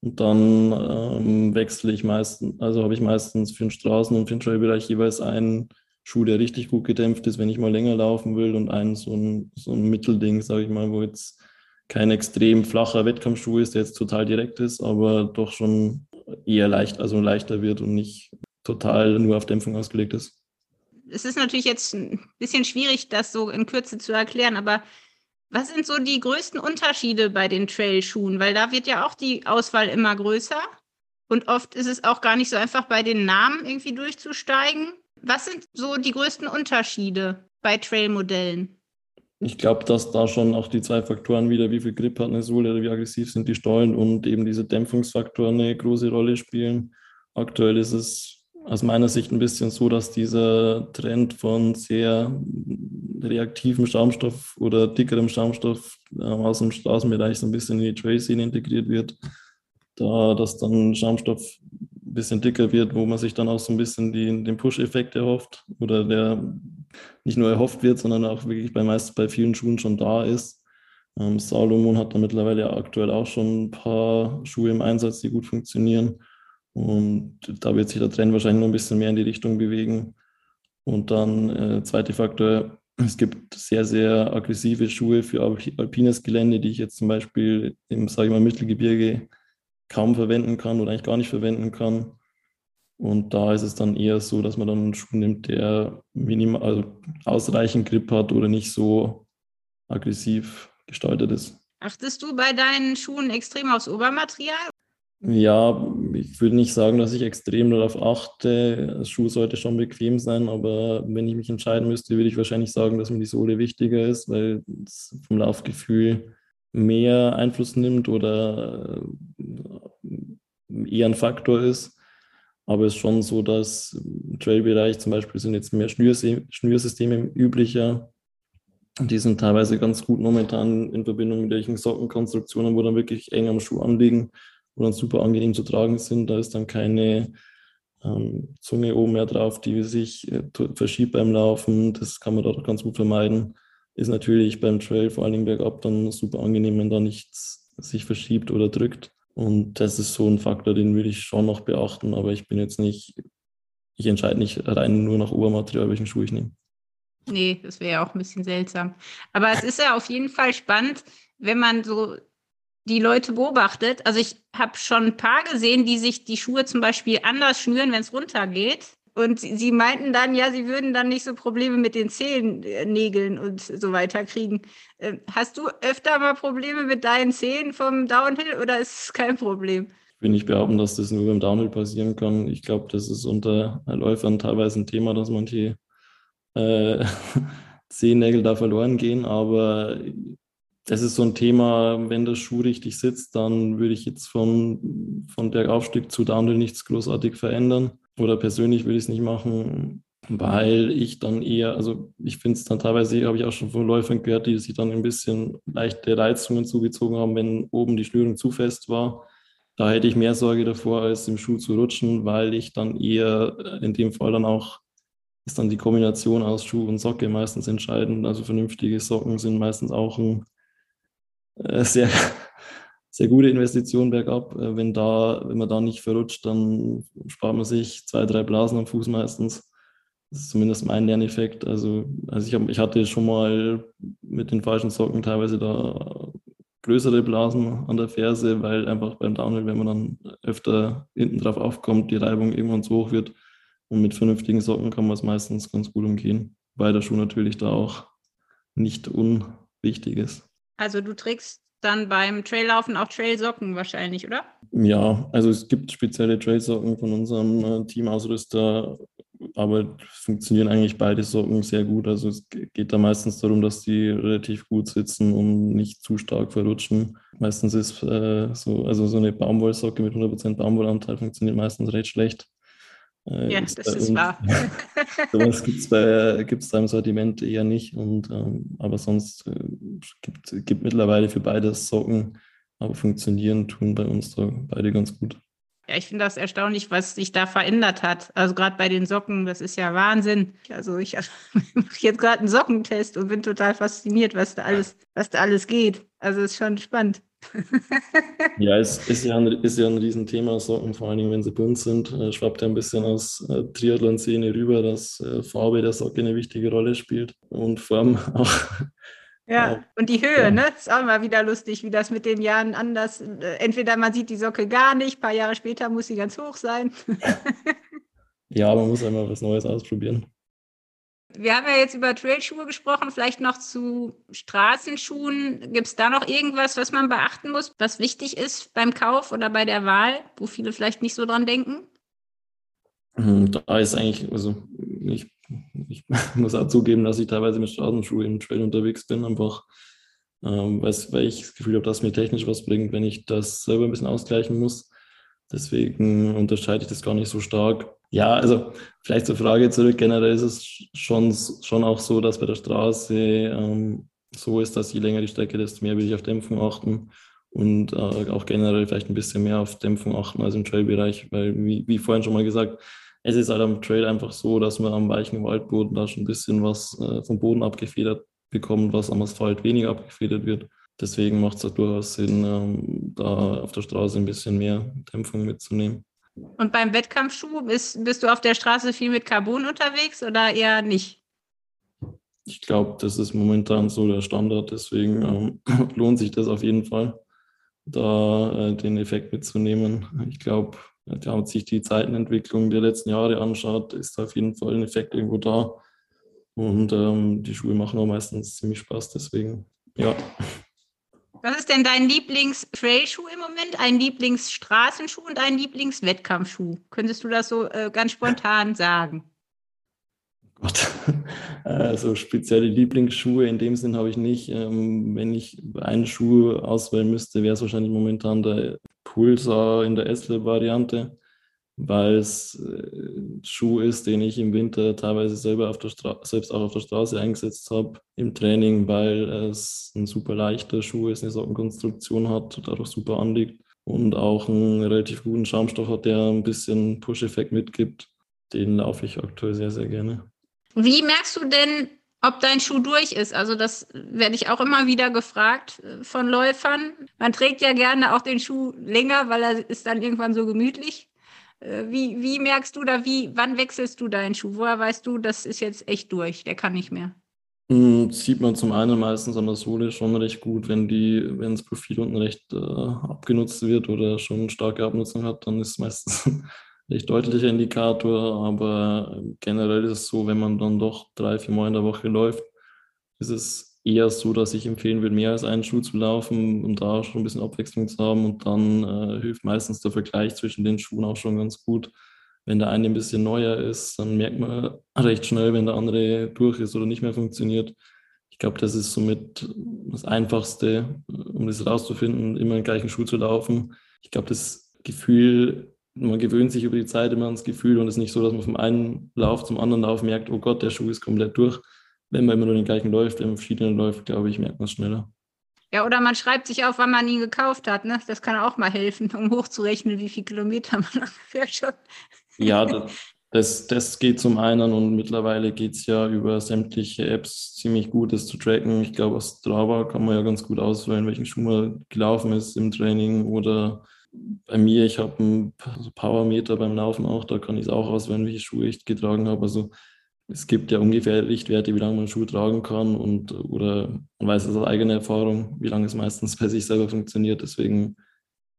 Und dann ähm, wechsle ich meistens, also habe ich meistens für den Straßen- und für den Trailbereich jeweils einen Schuh, der richtig gut gedämpft ist, wenn ich mal länger laufen will, und einen so ein, so ein Mittelding, sage ich mal, wo jetzt kein extrem flacher Wettkampfschuh ist, der jetzt total direkt ist, aber doch schon eher leicht, also leichter wird und nicht total nur auf Dämpfung ausgelegt ist. Es ist natürlich jetzt ein bisschen schwierig, das so in Kürze zu erklären, aber was sind so die größten Unterschiede bei den Trailschuhen? Weil da wird ja auch die Auswahl immer größer und oft ist es auch gar nicht so einfach, bei den Namen irgendwie durchzusteigen. Was sind so die größten Unterschiede bei Trailmodellen? Ich glaube, dass da schon auch die zwei Faktoren wieder, wie viel Grip hat eine Sohle oder wie aggressiv sind die Stollen und eben diese Dämpfungsfaktoren eine große Rolle spielen. Aktuell ist es aus meiner Sicht ein bisschen so, dass dieser Trend von sehr reaktivem Schaumstoff oder dickerem Schaumstoff äh, aus dem Straßenbereich so ein bisschen in die Trail-Szene integriert wird. Da das dann Schaumstoff bisschen dicker wird, wo man sich dann auch so ein bisschen die, den Push-Effekt erhofft oder der nicht nur erhofft wird, sondern auch wirklich bei meist bei vielen Schuhen schon da ist. Ähm, Salomon hat da mittlerweile aktuell auch schon ein paar Schuhe im Einsatz, die gut funktionieren. Und da wird sich der Trend wahrscheinlich noch ein bisschen mehr in die Richtung bewegen. Und dann äh, zweiter Faktor, es gibt sehr, sehr aggressive Schuhe für alpines Gelände, die ich jetzt zum Beispiel im, sage ich mal, Mittelgebirge kaum verwenden kann oder eigentlich gar nicht verwenden kann. Und da ist es dann eher so, dass man dann einen Schuh nimmt, der minimal, also ausreichend Grip hat oder nicht so aggressiv gestaltet ist. Achtest du bei deinen Schuhen extrem aufs Obermaterial? Ja, ich würde nicht sagen, dass ich extrem darauf achte. Das Schuh sollte schon bequem sein, aber wenn ich mich entscheiden müsste, würde ich wahrscheinlich sagen, dass mir die Sohle wichtiger ist, weil es vom Laufgefühl mehr Einfluss nimmt oder äh, eher ein Faktor ist. Aber es ist schon so, dass im Trailbereich zum Beispiel sind jetzt mehr Schnürsysteme üblicher. Die sind teilweise ganz gut momentan in Verbindung mit welchen Sockenkonstruktionen, wo dann wirklich eng am Schuh anliegen, wo dann super angenehm zu tragen sind. Da ist dann keine ähm, Zunge oben mehr drauf, die sich äh, verschiebt beim Laufen. Das kann man dort ganz gut vermeiden ist natürlich beim Trail, vor allen Dingen bergab, dann super angenehm, wenn da nichts sich verschiebt oder drückt. Und das ist so ein Faktor, den würde ich schon noch beachten, aber ich bin jetzt nicht, ich entscheide nicht rein nur nach Obermaterial, welchen Schuh ich nehme. Nee, das wäre ja auch ein bisschen seltsam. Aber es ist ja auf jeden Fall spannend, wenn man so die Leute beobachtet. Also ich habe schon ein paar gesehen, die sich die Schuhe zum Beispiel anders schnüren, wenn es runtergeht. Und sie meinten dann, ja, sie würden dann nicht so Probleme mit den Zehennägeln und so weiter kriegen. Ähm, hast du öfter mal Probleme mit deinen Zehen vom Downhill oder ist es kein Problem? Ich will nicht behaupten, dass das nur beim Downhill passieren kann. Ich glaube, das ist unter Läufern teilweise ein Thema, dass manche äh, Zehennägel da verloren gehen. Aber das ist so ein Thema, wenn der Schuh richtig sitzt, dann würde ich jetzt von, von Bergaufstieg zu Downhill nichts großartig verändern oder persönlich würde ich es nicht machen, weil ich dann eher, also ich finde es dann teilweise, habe ich auch schon von Läufern gehört, die sich dann ein bisschen leichte Reizungen zugezogen haben, wenn oben die Schnürung zu fest war. Da hätte ich mehr Sorge davor, als im Schuh zu rutschen, weil ich dann eher in dem Fall dann auch, ist dann die Kombination aus Schuh und Socke meistens entscheidend. Also vernünftige Socken sind meistens auch ein äh, sehr sehr gute Investition bergab. Äh, wenn, da, wenn man da nicht verrutscht, dann spart man sich zwei, drei Blasen am Fuß meistens. Das ist zumindest mein Lerneffekt. Also, also ich, hab, ich hatte schon mal mit den falschen Socken teilweise da größere Blasen an der Ferse, weil einfach beim Downhill, wenn man dann öfter hinten drauf aufkommt, die Reibung irgendwann zu hoch wird. Und mit vernünftigen Socken kann man es meistens ganz gut umgehen, weil der Schuh natürlich da auch nicht unwichtig ist. Also du trägst dann beim Traillaufen auch Trailsocken wahrscheinlich, oder? Ja, also es gibt spezielle Trailsocken von unserem äh, Teamausrüster, aber funktionieren eigentlich beide Socken sehr gut. Also es geht da meistens darum, dass die relativ gut sitzen und nicht zu stark verrutschen. Meistens ist äh, so, also so eine Baumwollsocke mit 100% Baumwollanteil funktioniert meistens recht schlecht. Äh, ja, das ist wahr. Sowas gibt es gibt's da im Sortiment eher nicht. Und, ähm, aber sonst äh, gibt es mittlerweile für beide Socken, aber funktionieren tun bei uns da beide ganz gut. Ja, ich finde das erstaunlich, was sich da verändert hat. Also gerade bei den Socken, das ist ja Wahnsinn. Also ich mache jetzt gerade einen Sockentest und bin total fasziniert, was da alles, was da alles geht. Also ist schon spannend. ja, es ist ja, ein, ist ja ein Riesenthema, Socken, vor allen Dingen, wenn sie bunt sind. Äh, schwappt ja ein bisschen aus äh, Triathlon-Szene rüber, dass äh, Farbe der Socke eine wichtige Rolle spielt und Form auch. Ja, und die Höhe, ja. ne? Ist auch immer wieder lustig, wie das mit den Jahren anders. Entweder man sieht die Socke gar nicht, ein paar Jahre später muss sie ganz hoch sein. ja, man muss einmal was Neues ausprobieren. Wir haben ja jetzt über Trailschuhe gesprochen, vielleicht noch zu Straßenschuhen. Gibt es da noch irgendwas, was man beachten muss, was wichtig ist beim Kauf oder bei der Wahl, wo viele vielleicht nicht so dran denken? Hm, da ist eigentlich, also ich, ich muss auch zugeben, dass ich teilweise mit Straßenschuhen im Trail unterwegs bin, einfach ähm, weil ich das Gefühl habe, dass mir technisch was bringt, wenn ich das selber ein bisschen ausgleichen muss. Deswegen unterscheide ich das gar nicht so stark. Ja, also vielleicht zur Frage zurück. Generell ist es schon, schon auch so, dass bei der Straße ähm, so ist, dass je länger die Strecke, desto mehr will ich auf Dämpfung achten. und äh, auch generell vielleicht ein bisschen mehr auf Dämpfung achten als im Trail-Bereich, weil wie, wie vorhin schon mal gesagt, es ist halt am Trail einfach so, dass man am weichen Waldboden da schon ein bisschen was äh, vom Boden abgefedert bekommt, was am Asphalt weniger abgefedert wird. Deswegen macht es halt durchaus Sinn, ähm, da auf der Straße ein bisschen mehr Dämpfung mitzunehmen. Und beim Wettkampfschuh bist, bist du auf der Straße viel mit Carbon unterwegs oder eher nicht? Ich glaube, das ist momentan so der Standard, deswegen ähm, lohnt sich das auf jeden Fall, da äh, den Effekt mitzunehmen. Ich glaube, wenn man sich die Zeitenentwicklung der letzten Jahre anschaut, ist da auf jeden Fall ein Effekt irgendwo da. Und ähm, die Schuhe machen auch meistens ziemlich Spaß, deswegen ja. Was ist denn dein Lieblings-Trail-Schuh im Moment, ein Lieblingsstraßenschuh und ein Lieblingswettkampfschuh? Könntest du das so äh, ganz spontan sagen? Gott, also spezielle Lieblingsschuhe in dem Sinn habe ich nicht. Ähm, wenn ich einen Schuh auswählen müsste, wäre es wahrscheinlich momentan der Pulsar in der S-Variante weil es äh, Schuh ist, den ich im Winter teilweise selber auf der selbst auch auf der Straße eingesetzt habe im Training, weil es ein super leichter Schuh ist, eine Sockenkonstruktion hat, dadurch super anliegt und auch einen relativ guten Schaumstoff hat, der ein bisschen Push-Effekt mitgibt. Den laufe ich aktuell sehr, sehr gerne. Wie merkst du denn, ob dein Schuh durch ist. Also das werde ich auch immer wieder gefragt äh, von Läufern. Man trägt ja gerne auch den Schuh länger, weil er ist dann irgendwann so gemütlich. Äh, wie, wie merkst du da, wie, wann wechselst du deinen Schuh? Woher weißt du, das ist jetzt echt durch, der kann nicht mehr? Hm, sieht man zum einen meistens an der Sohle schon recht gut, wenn die, wenn das Profil unten recht äh, abgenutzt wird oder schon starke Abnutzung hat, dann ist es meistens ein recht deutlicher Indikator. Aber generell ist es so, wenn man dann doch drei, vier Mal in der Woche läuft, ist es eher so, dass ich empfehlen würde, mehr als einen Schuh zu laufen und da schon ein bisschen Abwechslung zu haben. Und dann äh, hilft meistens der Vergleich zwischen den Schuhen auch schon ganz gut. Wenn der eine ein bisschen neuer ist, dann merkt man recht schnell, wenn der andere durch ist oder nicht mehr funktioniert. Ich glaube, das ist somit das Einfachste, um das herauszufinden, immer den gleichen Schuh zu laufen. Ich glaube, das Gefühl, man gewöhnt sich über die Zeit immer ans Gefühl und es ist nicht so, dass man vom einen Lauf zum anderen Lauf merkt, oh Gott, der Schuh ist komplett durch wenn man immer nur den gleichen läuft, wenn man verschiedene läuft, glaube ich, merkt man es schneller. Ja, oder man schreibt sich auf, wann man ihn gekauft hat. Ne? Das kann auch mal helfen, um hochzurechnen, wie viele Kilometer man ungefähr schon. Ja, das, das geht zum einen und mittlerweile geht es ja über sämtliche Apps ziemlich gut, das zu tracken. Ich glaube, aus Strava kann man ja ganz gut auswählen, welchen Schuh man gelaufen ist im Training oder bei mir, ich habe einen Powermeter beim Laufen auch, da kann ich es auch auswählen, welche Schuhe ich getragen habe. Also es gibt ja ungefähr Richtwerte, wie lange man Schuhe tragen kann und oder man weiß aus eigener Erfahrung, wie lange es meistens bei sich selber funktioniert. Deswegen,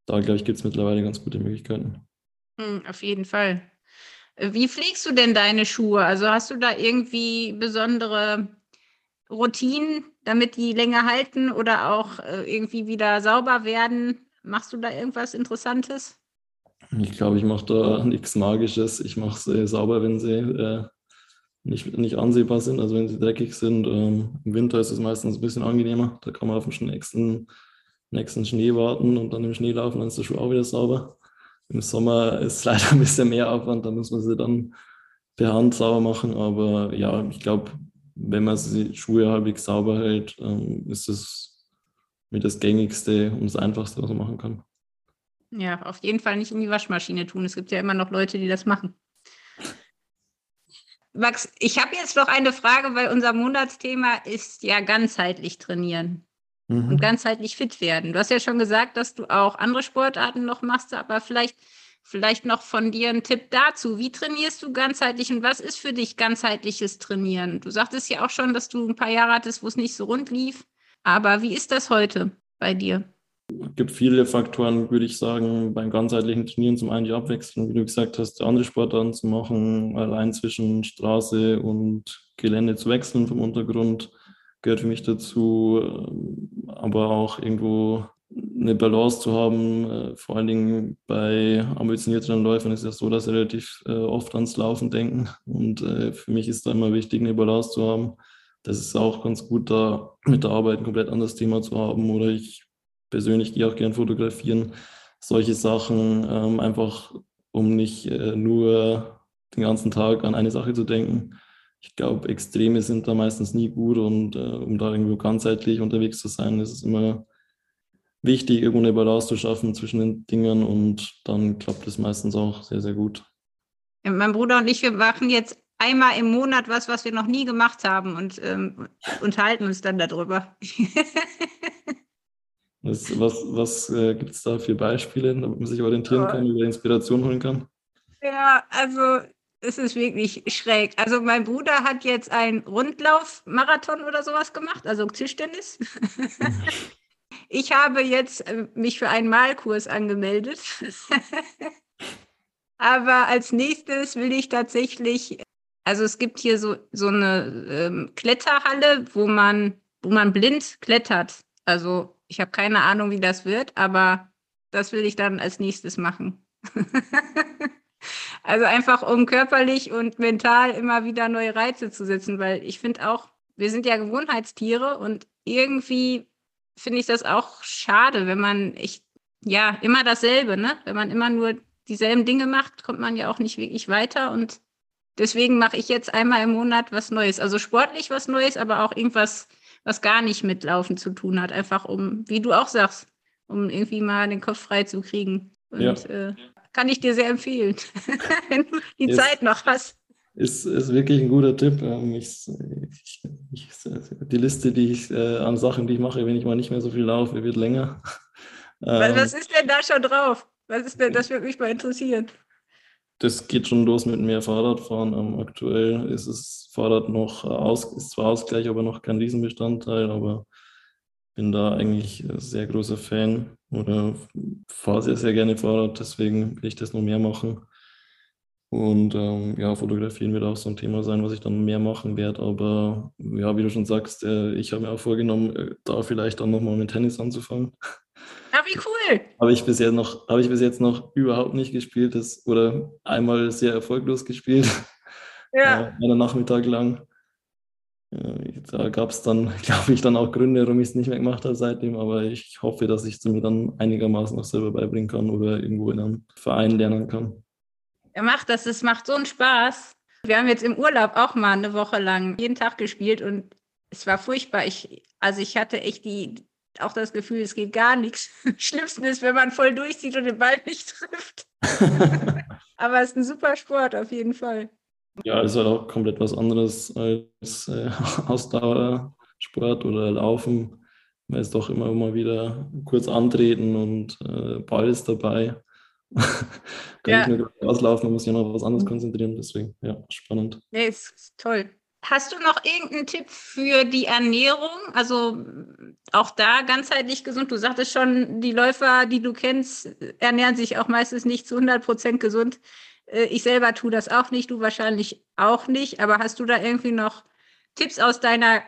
da glaube ich, gibt es mittlerweile ganz gute Möglichkeiten. Hm, auf jeden Fall. Wie pflegst du denn deine Schuhe? Also hast du da irgendwie besondere Routinen, damit die länger halten oder auch äh, irgendwie wieder sauber werden? Machst du da irgendwas Interessantes? Ich glaube, ich mache da nichts Magisches. Ich mache sie sauber, wenn sie äh, nicht, nicht ansehbar sind, also wenn sie dreckig sind. Ähm, Im Winter ist es meistens ein bisschen angenehmer. Da kann man auf den nächsten, nächsten Schnee warten und dann im Schnee laufen, dann ist der Schuh auch wieder sauber. Im Sommer ist es leider ein bisschen mehr Aufwand, da muss man sie dann per Hand sauber machen. Aber ja, ich glaube, wenn man die Schuhe halbwegs sauber hält, ähm, ist es mit das Gängigste und das Einfachste, was man machen kann. Ja, auf jeden Fall nicht in die Waschmaschine tun. Es gibt ja immer noch Leute, die das machen. Max, ich habe jetzt noch eine Frage, weil unser Monatsthema ist ja ganzheitlich trainieren mhm. und ganzheitlich fit werden. Du hast ja schon gesagt, dass du auch andere Sportarten noch machst, aber vielleicht, vielleicht noch von dir ein Tipp dazu. Wie trainierst du ganzheitlich und was ist für dich ganzheitliches Trainieren? Du sagtest ja auch schon, dass du ein paar Jahre hattest, wo es nicht so rund lief. Aber wie ist das heute bei dir? Es gibt viele Faktoren, würde ich sagen, beim ganzheitlichen Trainieren. Zum einen die Abwechslung, wie du gesagt hast, andere Sportarten zu machen, allein zwischen Straße und Gelände zu wechseln vom Untergrund, gehört für mich dazu. Aber auch irgendwo eine Balance zu haben, äh, vor allen Dingen bei ambitionierteren Läufern ist es ja so, dass sie relativ äh, oft ans Laufen denken. Und äh, für mich ist da immer wichtig, eine Balance zu haben. Das ist auch ganz gut, da mit der Arbeit ein komplett anderes Thema zu haben. Oder ich persönlich gehe auch gern fotografieren. Solche Sachen, ähm, einfach um nicht äh, nur den ganzen Tag an eine Sache zu denken. Ich glaube, Extreme sind da meistens nie gut und äh, um da irgendwo ganzheitlich unterwegs zu sein, ist es immer wichtig, irgendwo eine Balance zu schaffen zwischen den Dingen und dann klappt es meistens auch sehr, sehr gut. Mein Bruder und ich, wir machen jetzt einmal im Monat was, was wir noch nie gemacht haben und ähm, unterhalten uns dann darüber. was was, was äh, gibt es da für Beispiele, damit man sich orientieren kann, über Inspiration holen kann? Ja, also es ist wirklich schräg. Also mein Bruder hat jetzt einen Rundlauf-Marathon oder sowas gemacht, also Tischtennis. ich habe jetzt äh, mich für einen Malkurs angemeldet. Aber als nächstes will ich tatsächlich, also es gibt hier so, so eine ähm, Kletterhalle, wo man, wo man blind klettert. Also ich habe keine Ahnung, wie das wird, aber das will ich dann als nächstes machen. also einfach um körperlich und mental immer wieder neue Reize zu setzen, weil ich finde auch, wir sind ja Gewohnheitstiere und irgendwie finde ich das auch schade, wenn man echt, ja, immer dasselbe, ne? Wenn man immer nur dieselben Dinge macht, kommt man ja auch nicht wirklich weiter. Und deswegen mache ich jetzt einmal im Monat was Neues. Also sportlich was Neues, aber auch irgendwas, was gar nicht mit Laufen zu tun hat. Einfach um, wie du auch sagst, um irgendwie mal den Kopf frei zu kriegen. Und ja. äh, kann ich dir sehr empfehlen, wenn du die ist, Zeit noch hast. Ist, ist wirklich ein guter Tipp. Ähm, ich, ich, ich, die Liste, die ich äh, an Sachen, die ich mache, wenn ich mal nicht mehr so viel laufe, wird länger. Was, was ähm, ist denn da schon drauf? Was ist denn, das würde mich mal interessieren. Das geht schon los mit mehr Fahrradfahren. Ähm, aktuell ist das Fahrrad noch äh, aus, ist zwar Ausgleich, aber noch kein Riesenbestandteil, aber bin da eigentlich sehr großer Fan oder fahre sehr, sehr gerne Fahrrad, deswegen will ich das noch mehr machen. Und ähm, ja, fotografieren wird auch so ein Thema sein, was ich dann mehr machen werde. Aber ja, wie du schon sagst, äh, ich habe mir auch vorgenommen, äh, da vielleicht dann nochmal mit Tennis anzufangen. Ah, wie cool. Habe ich bis jetzt noch, habe ich bis jetzt noch überhaupt nicht gespielt das, oder einmal sehr erfolglos gespielt. Ja. Äh, einen Nachmittag lang. Äh, da gab es dann, glaube ich, dann auch Gründe, warum ich es nicht mehr gemacht habe seitdem, aber ich hoffe, dass ich es mir dann einigermaßen noch selber beibringen kann oder irgendwo in einem Verein lernen kann. Er macht das, es macht so einen Spaß. Wir haben jetzt im Urlaub auch mal eine Woche lang jeden Tag gespielt und es war furchtbar. Ich, also ich hatte echt die, auch das Gefühl, es geht gar nichts. Schlimmsten ist, wenn man voll durchzieht und den Ball nicht trifft. Aber es ist ein super Sport auf jeden Fall. Ja, es ist halt auch komplett was anderes als äh, Ausdauersport oder Laufen. Man ist doch immer mal wieder kurz antreten und äh, Ball ist dabei. Kann ja. ich nur auslaufen, man muss sich noch auf was anderes konzentrieren. Deswegen, ja, spannend. Nee, ist toll. Hast du noch irgendeinen Tipp für die Ernährung? Also auch da ganzheitlich gesund. Du sagtest schon, die Läufer, die du kennst, ernähren sich auch meistens nicht zu 100 Prozent gesund. Äh, ich selber tue das auch nicht, du wahrscheinlich auch nicht. Aber hast du da irgendwie noch Tipps aus deiner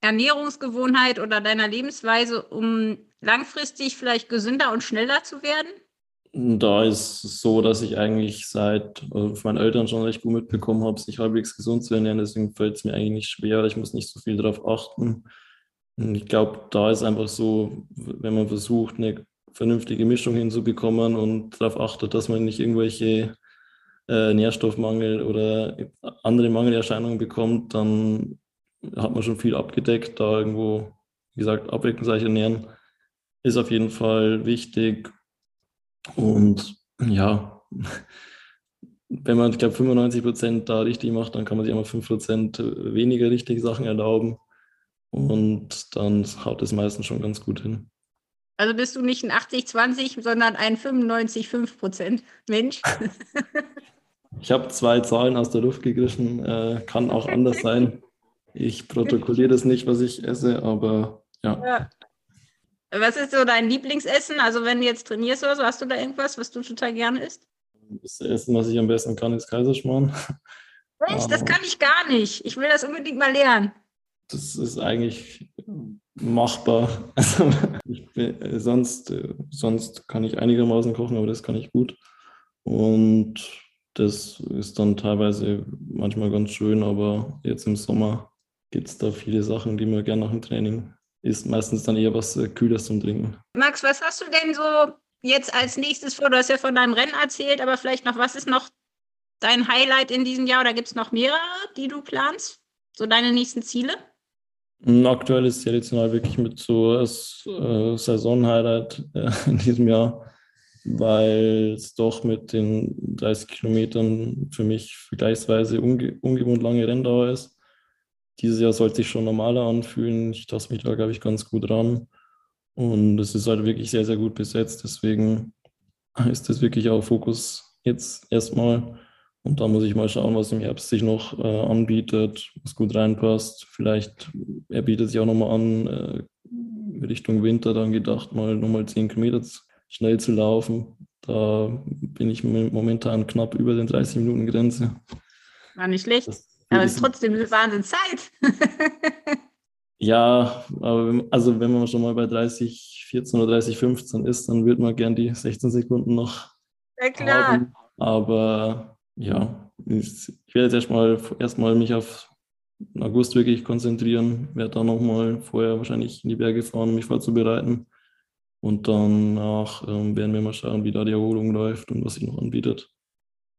Ernährungsgewohnheit oder deiner Lebensweise, um langfristig vielleicht gesünder und schneller zu werden? Da ist es so, dass ich eigentlich seit also von meinen Eltern schon recht gut mitbekommen habe, sich halbwegs gesund zu ernähren. Deswegen fällt es mir eigentlich nicht schwer. Ich muss nicht so viel darauf achten. Und ich glaube, da ist einfach so, wenn man versucht, eine vernünftige Mischung hinzubekommen und darauf achtet, dass man nicht irgendwelche äh, Nährstoffmangel oder andere Mangelerscheinungen bekommt, dann hat man schon viel abgedeckt. Da irgendwo, wie gesagt, abwechslungsreich ernähren ist auf jeden Fall wichtig. Und ja, wenn man, ich glaube, 95 Prozent da richtig macht, dann kann man sich immer 5 Prozent weniger richtige Sachen erlauben. Und dann haut es meistens schon ganz gut hin. Also bist du nicht ein 80-20, sondern ein 95-5 Prozent Mensch? ich habe zwei Zahlen aus der Luft gegriffen, äh, kann auch anders sein. Ich protokolliere das nicht, was ich esse, aber ja. ja. Was ist so dein Lieblingsessen? Also wenn du jetzt trainierst oder so, hast du da irgendwas, was du total gerne isst? Das Essen, was ich am besten kann, ist Kaiserschmarrn. Echt? Das kann ich gar nicht. Ich will das unbedingt mal lernen. Das ist eigentlich machbar. Also bin, äh, sonst, äh, sonst kann ich einigermaßen kochen, aber das kann ich gut. Und das ist dann teilweise manchmal ganz schön, aber jetzt im Sommer gibt es da viele Sachen, die man gerne nach dem Training ist meistens dann eher was äh, Kühles zum Trinken. Max, was hast du denn so jetzt als nächstes vor? Du hast ja von deinem Rennen erzählt, aber vielleicht noch, was ist noch dein Highlight in diesem Jahr oder gibt es noch mehrere, die du planst? So deine nächsten Ziele? Aktuell ist Traditional wirklich mit so als äh, Saison-Highlight äh, in diesem Jahr, weil es doch mit den 30 Kilometern für mich vergleichsweise unge ungewohnt lange Renndauer ist. Dieses Jahr sollte sich schon normaler anfühlen. Ich tasse mich da, glaube ich, ganz gut ran. Und es ist halt wirklich sehr, sehr gut besetzt. Deswegen ist das wirklich auch Fokus jetzt erstmal. Und da muss ich mal schauen, was im Herbst sich noch äh, anbietet, was gut reinpasst. Vielleicht er bietet sich auch nochmal an, äh, Richtung Winter dann gedacht, mal nochmal 10 Kilometer schnell zu laufen. Da bin ich momentan knapp über den 30 Minuten Grenze. War nicht schlecht. Aber es ist trotzdem eine Wahnsinnszeit. ja, aber also wenn man schon mal bei 30, 14 oder 30, 15 ist, dann wird man gern die 16 Sekunden noch. Ja, klar. Haben. Aber ja, ich, ich werde jetzt erstmal erstmal mich auf August wirklich konzentrieren, werde dann nochmal vorher wahrscheinlich in die Berge fahren, um mich vorzubereiten. Und danach ähm, werden wir mal schauen, wie da die Erholung läuft und was sich noch anbietet.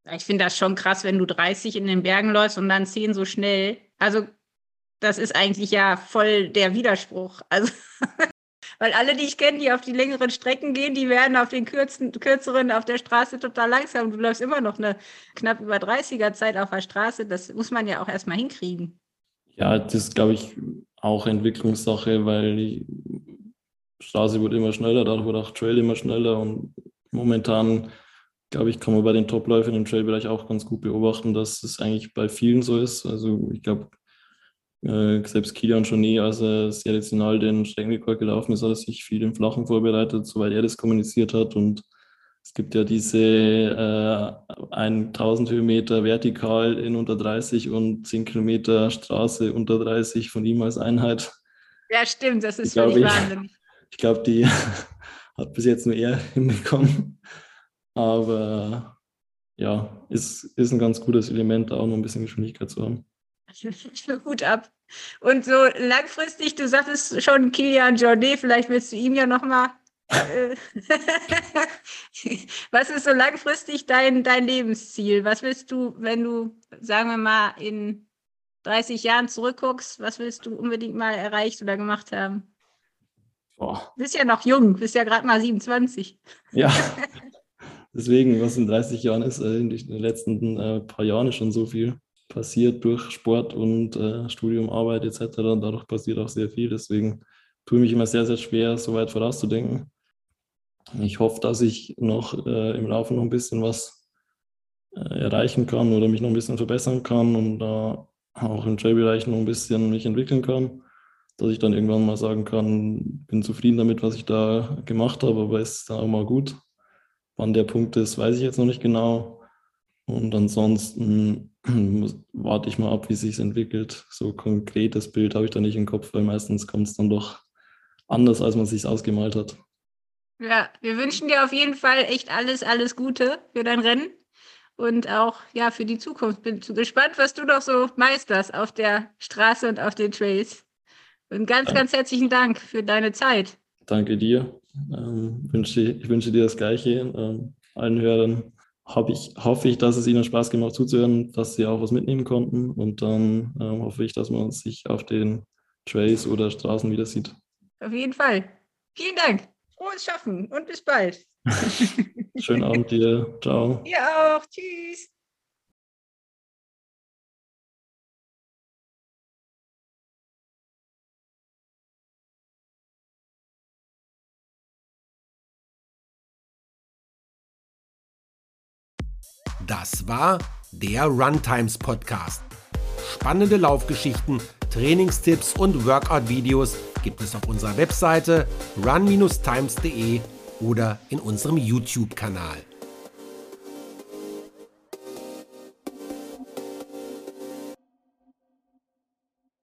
Ich finde das schon krass, wenn du 30 in den Bergen läufst und dann 10 so schnell. Also, das ist eigentlich ja voll der Widerspruch. Also, weil alle, die ich kenne, die auf die längeren Strecken gehen, die werden auf den kürzen, kürzeren auf der Straße total langsam. Du läufst immer noch eine knapp über 30er Zeit auf der Straße. Das muss man ja auch erstmal hinkriegen. Ja, das ist, glaube ich, auch Entwicklungssache, weil die Straße wird immer schneller, dadurch wird auch Trail immer schneller und momentan, glaube ich, kann man bei den Topläufern im Trailbereich auch ganz gut beobachten, dass es eigentlich bei vielen so ist. Also ich glaube, äh, selbst Kilian Journey, als er sehr rational den Streckenrekord gelaufen ist, hat er sich viel im Flachen vorbereitet, soweit er das kommuniziert hat. Und es gibt ja diese äh, 1000 Höhenmeter vertikal in unter 30 und 10 Kilometer Straße unter 30 von ihm als Einheit. Ja, stimmt, das ist völlig wahnsinnig. Ich glaube, die hat bis jetzt nur er hinbekommen. Aber ja, ist, ist ein ganz gutes Element, da auch noch ein bisschen Geschwindigkeit zu haben. Gut ab. Und so langfristig, du sagtest schon Kilian Jornet, vielleicht willst du ihm ja nochmal. Äh, was ist so langfristig dein, dein Lebensziel? Was willst du, wenn du, sagen wir mal, in 30 Jahren zurückguckst, was willst du unbedingt mal erreicht oder gemacht haben? Boah. Bist ja noch jung, bist ja gerade mal 27. Ja, deswegen, was in 30 Jahren ist, äh, in den letzten äh, paar Jahren schon so viel passiert durch Sport und äh, Studium, Arbeit etc. Und dadurch passiert auch sehr viel. Deswegen tue ich mich immer sehr, sehr schwer, so weit vorauszudenken. Ich hoffe, dass ich noch im Laufe noch ein bisschen was erreichen kann oder mich noch ein bisschen verbessern kann und da auch im Trail-Bereich noch ein bisschen mich entwickeln kann dass ich dann irgendwann mal sagen kann, bin zufrieden damit, was ich da gemacht habe, aber ist dann auch mal gut. Wann der Punkt ist, weiß ich jetzt noch nicht genau. Und ansonsten warte ich mal ab, wie sich entwickelt. So konkretes Bild habe ich da nicht im Kopf, weil meistens kommt es dann doch anders, als man sich ausgemalt hat. Ja, wir wünschen dir auf jeden Fall echt alles, alles Gute für dein Rennen und auch ja für die Zukunft. Bin gespannt, was du noch so meisterst auf der Straße und auf den Trails. Und ganz, ja. ganz herzlichen Dank für deine Zeit. Danke dir. Ähm, wünsche, ich wünsche dir das Gleiche. Ähm, allen Hörern ich, hoffe ich, dass es Ihnen Spaß gemacht zuzuhören, dass Sie auch was mitnehmen konnten. Und dann ähm, hoffe ich, dass man sich auf den Trails oder Straßen wieder sieht. Auf jeden Fall. Vielen Dank. Frohes Schaffen und bis bald. Schönen Abend dir. Ciao. Ihr auch. Tschüss. Das war der Runtimes Podcast. Spannende Laufgeschichten, Trainingstipps und Workout-Videos gibt es auf unserer Webseite run-times.de oder in unserem YouTube-Kanal.